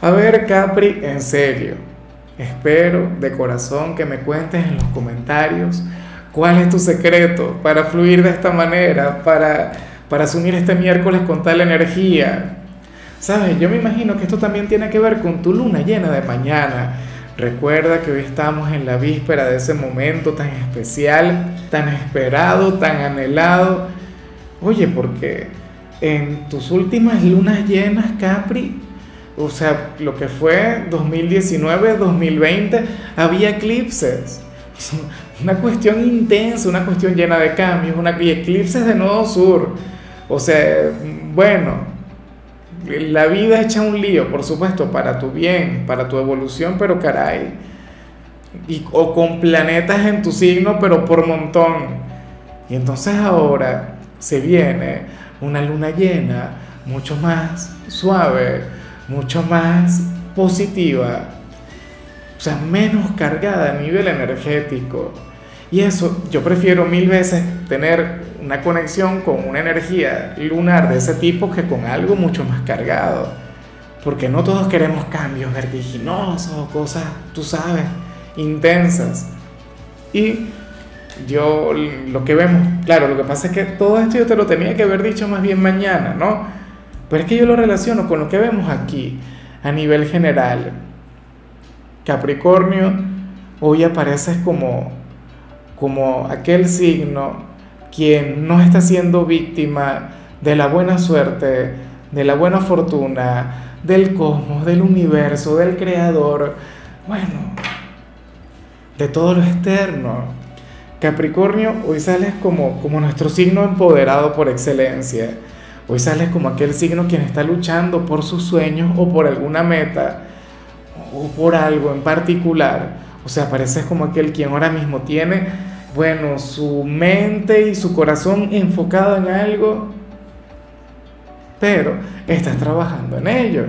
A ver, Capri, en serio, espero de corazón que me cuentes en los comentarios cuál es tu secreto para fluir de esta manera, para, para asumir este miércoles con tal energía. Sabes, yo me imagino que esto también tiene que ver con tu luna llena de mañana. Recuerda que hoy estamos en la víspera de ese momento tan especial, tan esperado, tan anhelado. Oye, porque en tus últimas lunas llenas, Capri, o sea, lo que fue 2019, 2020, había eclipses. Una cuestión intensa, una cuestión llena de cambios, una, y eclipses de nodo sur. O sea, bueno, la vida echa un lío, por supuesto, para tu bien, para tu evolución, pero caray. Y, o con planetas en tu signo, pero por montón. Y entonces ahora se viene una luna llena, mucho más suave, mucho más positiva, o sea, menos cargada a nivel energético. Y eso, yo prefiero mil veces tener una conexión con una energía lunar de ese tipo que con algo mucho más cargado. Porque no todos queremos cambios vertiginosos, cosas, tú sabes, intensas. Y yo lo que vemos, claro, lo que pasa es que todo esto yo te lo tenía que haber dicho más bien mañana, ¿no? Pero es que yo lo relaciono con lo que vemos aquí a nivel general. Capricornio, hoy apareces como, como aquel signo quien no está siendo víctima de la buena suerte, de la buena fortuna, del cosmos, del universo, del creador, bueno, de todo lo externo. Capricornio, hoy sales como, como nuestro signo empoderado por excelencia Hoy sales como aquel signo quien está luchando por sus sueños o por alguna meta o por algo en particular. O sea, pareces como aquel quien ahora mismo tiene, bueno, su mente y su corazón enfocado en algo, pero estás trabajando en ello.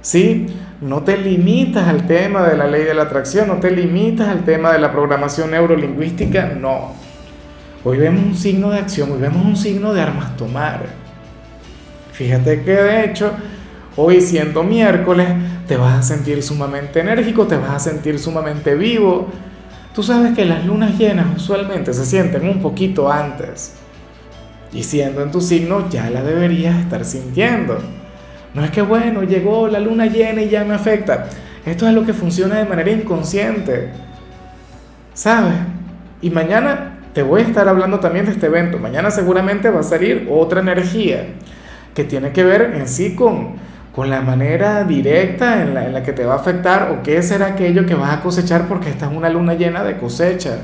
¿Sí? No te limitas al tema de la ley de la atracción, no te limitas al tema de la programación neurolingüística, no Hoy vemos un signo de acción, hoy vemos un signo de armas tomar. Fíjate que de hecho, hoy siendo miércoles, te vas a sentir sumamente enérgico, te vas a sentir sumamente vivo. Tú sabes que las lunas llenas usualmente se sienten un poquito antes. Y siendo en tu signo, ya la deberías estar sintiendo. No es que, bueno, llegó la luna llena y ya me afecta. Esto es lo que funciona de manera inconsciente. ¿Sabes? Y mañana te voy a estar hablando también de este evento. Mañana seguramente va a salir otra energía que tiene que ver en sí con, con la manera directa en la, en la que te va a afectar o qué será aquello que vas a cosechar porque esta es una luna llena de cosecha.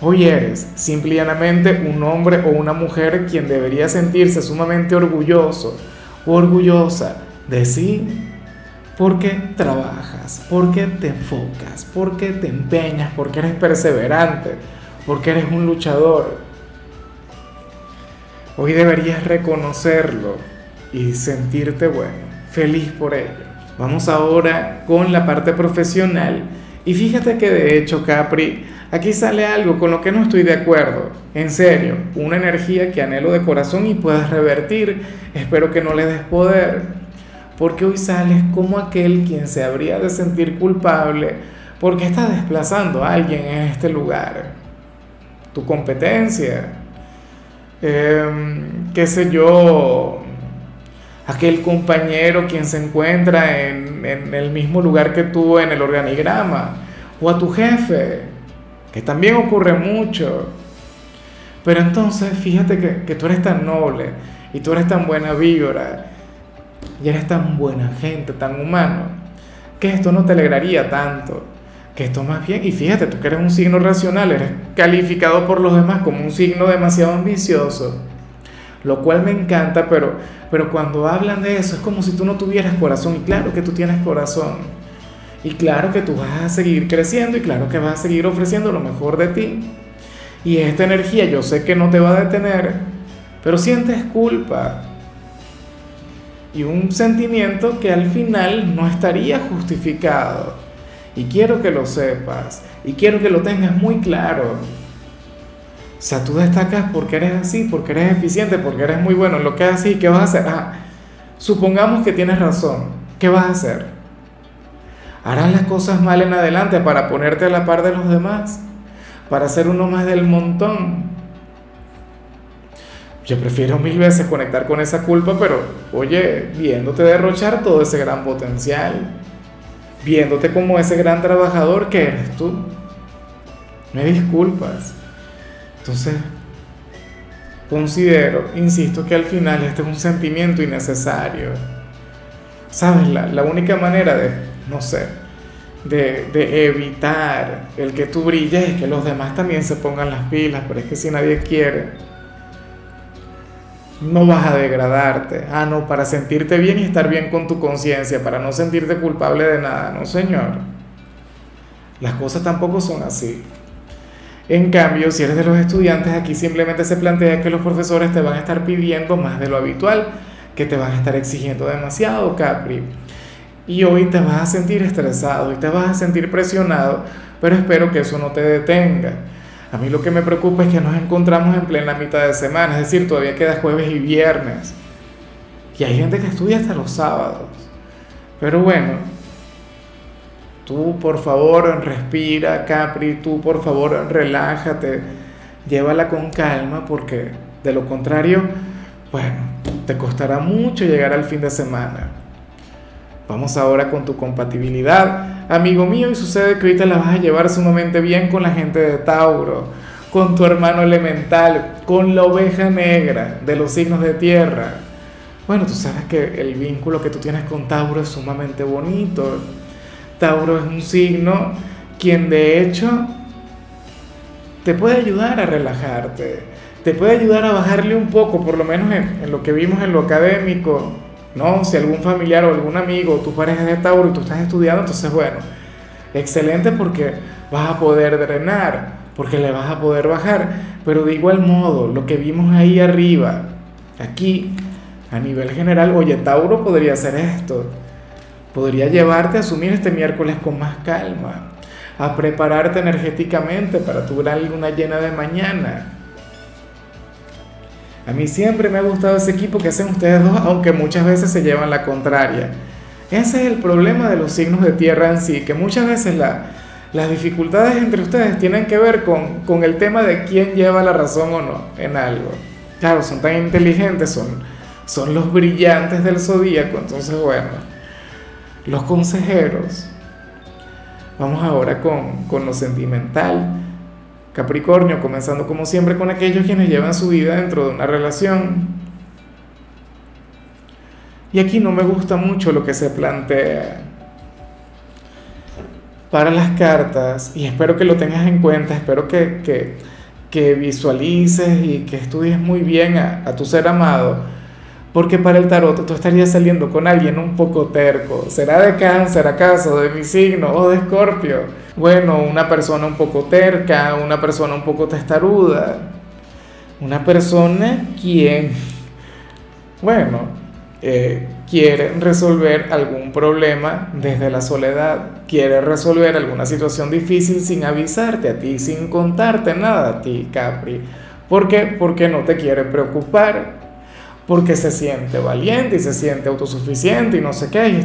Hoy eres simplemente un hombre o una mujer quien debería sentirse sumamente orgulloso o orgullosa de sí porque trabajas, porque te enfocas, porque te empeñas, porque eres perseverante, porque eres un luchador. Hoy deberías reconocerlo y sentirte bueno, feliz por ello. Vamos ahora con la parte profesional. Y fíjate que de hecho, Capri, aquí sale algo con lo que no estoy de acuerdo. En serio, una energía que anhelo de corazón y puedas revertir. Espero que no le des poder porque hoy sales como aquel quien se habría de sentir culpable porque está desplazando a alguien en este lugar. Tu competencia, em, qué sé yo, aquel compañero quien se encuentra en, el mismo lugar que tú en el organigrama, o a tu jefe, que también ocurre mucho. Pero entonces fíjate que, que tú eres tan noble y tú eres tan buena vibra y eres tan buena gente, tan humano, que esto no te alegraría tanto, que esto más bien, y fíjate, tú que eres un signo racional, eres calificado por los demás como un signo demasiado ambicioso, lo cual me encanta, pero, pero cuando hablan de eso es como si tú no tuvieras corazón, y claro que tú tienes corazón, y claro que tú vas a seguir creciendo, y claro que vas a seguir ofreciendo lo mejor de ti, y esta energía yo sé que no te va a detener, pero sientes culpa, y un sentimiento que al final no estaría justificado. Y quiero que lo sepas, y quiero que lo tengas muy claro. O sea, tú destacas porque eres así, porque eres eficiente, porque eres muy bueno en lo que haces y qué vas a hacer. Ah, supongamos que tienes razón. ¿Qué vas a hacer? ¿Harás las cosas mal en adelante para ponerte a la par de los demás? ¿Para ser uno más del montón? Yo prefiero mil veces conectar con esa culpa, pero oye, viéndote derrochar todo ese gran potencial, viéndote como ese gran trabajador que eres tú. Me disculpas. Entonces, considero, insisto, que al final este es un sentimiento innecesario. ¿Sabes? La, única manera de, no sé, de, de, evitar el que tú brilles es que los demás también se pongan las pilas, pero es que si nadie quiere, no vas a degradarte. Ah, no, para sentirte bien y estar bien con tu conciencia, para no sentirte culpable de nada, no, señor. Las cosas tampoco son así. En cambio, si eres de los estudiantes, aquí simplemente se plantea que los profesores te van a estar pidiendo más de lo habitual, que te van a estar exigiendo demasiado, Capri. Y hoy te vas a sentir estresado y te vas a sentir presionado, pero espero que eso no te detenga. A mí lo que me preocupa es que nos encontramos en plena mitad de semana, es decir, todavía queda jueves y viernes. Y hay gente que estudia hasta los sábados. Pero bueno, Tú por favor respira, Capri, tú por favor relájate, llévala con calma porque de lo contrario, bueno, te costará mucho llegar al fin de semana. Vamos ahora con tu compatibilidad, amigo mío, y sucede que ahorita la vas a llevar sumamente bien con la gente de Tauro, con tu hermano elemental, con la oveja negra de los signos de tierra. Bueno, tú sabes que el vínculo que tú tienes con Tauro es sumamente bonito Tauro es un signo quien de hecho te puede ayudar a relajarte, te puede ayudar a bajarle un poco, por lo menos en, lo que vimos en lo académico, ¿no? Si algún familiar o algún amigo tu pareja es de Tauro y tú estás estudiando, entonces bueno, excelente porque vas a poder drenar, porque le vas a poder bajar, pero de igual modo, lo que vimos ahí arriba, aquí, a nivel general, oye, Tauro podría hacer esto podría llevarte a asumir este miércoles con más calma, a prepararte energéticamente para tu gran luna llena de mañana. A mí siempre me ha gustado ese equipo que hacen ustedes dos, aunque muchas veces se llevan la contraria. Ese es el problema de los signos de tierra en sí, que muchas veces las dificultades entre ustedes tienen que ver con, con el tema de quién lleva la razón o no en algo. Claro, son tan inteligentes, son, son los brillantes del zodíaco, entonces bueno los consejeros. Vamos ahora con, con lo sentimental. Capricornio, comenzando como siempre con aquellos quienes llevan su vida dentro de una relación. Y aquí no me gusta mucho lo que se plantea. Para las cartas, y espero que lo tengas en cuenta, espero que, que, que visualices y que estudies muy bien a, tu ser amado porque para el tarot tú estarías saliendo con alguien un poco terco. ¿Será de cáncer acaso, de mi signo o de escorpio? Bueno, una persona un poco terca, una persona un poco testaruda. Una persona quien, bueno, eh, quiere resolver algún problema desde la soledad, quiere resolver alguna situación difícil sin avisarte a ti, sin contarte nada a ti, Capri. ¿Por qué? Porque no te quiere preocupar porque se siente valiente y se siente autosuficiente y no sé qué.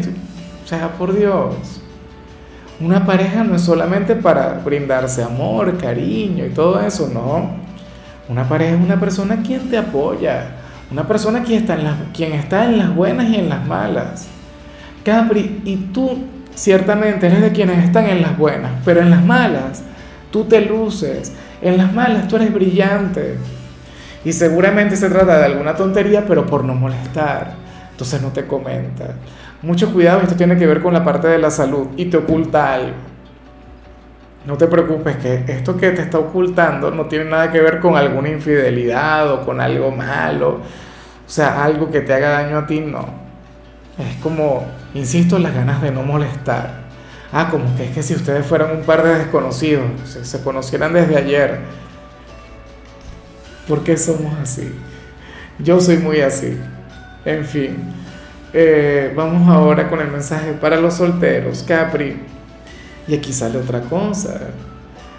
o sea, por Dios, una pareja no es solamente para brindarse amor, cariño y todo eso, no. Una pareja es una persona quien te apoya, una persona quien está en las, quien está en las buenas y en las malas. Capri, y tú ciertamente eres de quienes están en las buenas, pero en las malas tú te luces, en las malas tú eres brillante. Y seguramente se trata de alguna tontería, pero por no molestar. Entonces no te comenta. Mucho cuidado, esto tiene que ver con la parte de la salud y te oculta algo. No te preocupes que esto que te está ocultando no tiene nada que ver con alguna infidelidad o con algo malo. sea, algo que te haga daño a ti, no. Es como, insisto, las ganas de no molestar. Ah, como que es que si ustedes fueran un par de desconocidos, se, se conocieran desde ayer. ¿Por qué somos así? Yo soy muy así. En fin, eh, vamos ahora con el mensaje para los solteros, Capri. Y aquí sale otra cosa.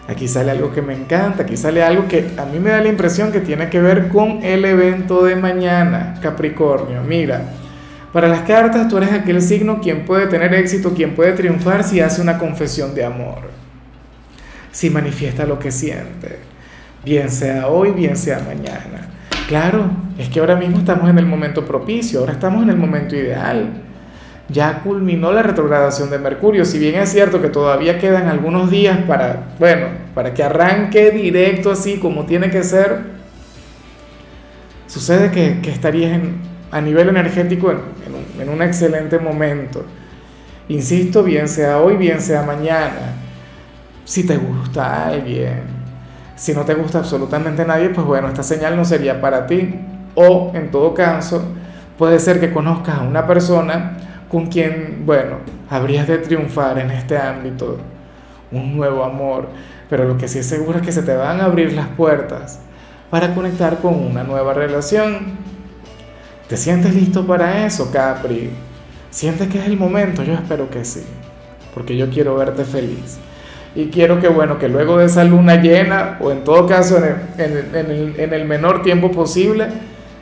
Aquí sale algo que me encanta, aquí sale algo que a mí me da la impresión que tiene que ver con el evento de mañana, Capricornio. Mira, para las cartas tú eres aquel signo quien puede tener éxito, quien puede triunfar si hace una confesión de amor, si manifiesta lo que siente, bien sea hoy, bien sea mañana. Claro, es que ahora mismo estamos en el momento propicio, ahora estamos en el momento ideal. Ya culminó la retrogradación de Mercurio, si bien es cierto que todavía quedan algunos días para, bueno, para que arranque directo así como tiene que ser, sucede que, estarías en, a nivel energético en, en, un, en un excelente momento. Insisto, bien sea hoy, bien sea mañana. Si te gusta alguien, si no te gusta absolutamente nadie, pues bueno, esta señal no sería para ti. O en todo caso, puede ser que conozcas a una persona con quien, bueno, habrías de triunfar en este ámbito, un nuevo amor, pero lo que sí es seguro es que se te van a abrir las puertas para conectar con una nueva relación. ¿Te sientes listo para eso, Capri? ¿Sientes que es el momento? Yo espero que sí, porque yo quiero verte feliz. Y quiero que, bueno, que luego de esa luna llena, o en todo caso en el, en, el, en el, menor tiempo posible,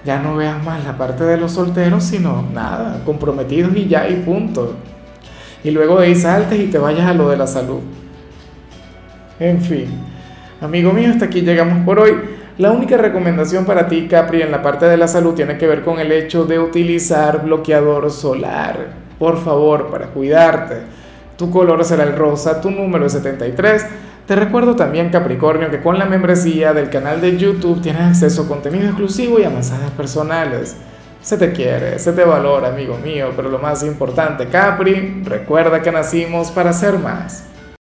ya no veas más la parte de los solteros, sino nada, comprometidos y ya, y punto. Y luego de ahí saltes y te vayas a lo de la salud. En fin, amigo mío, hasta aquí llegamos por hoy. La única recomendación para ti, Capri, en la parte de la salud tiene que ver con el hecho de utilizar bloqueador solar. Por favor, para cuidarte tu color será el rosa, tu número es 73. Te recuerdo también, Capricornio, que con la membresía del canal de YouTube tienes acceso a contenido exclusivo y a mensajes personales. Se te quiere, se te valora, amigo mío, pero lo más importante, Capri, recuerda que nacimos para ser más.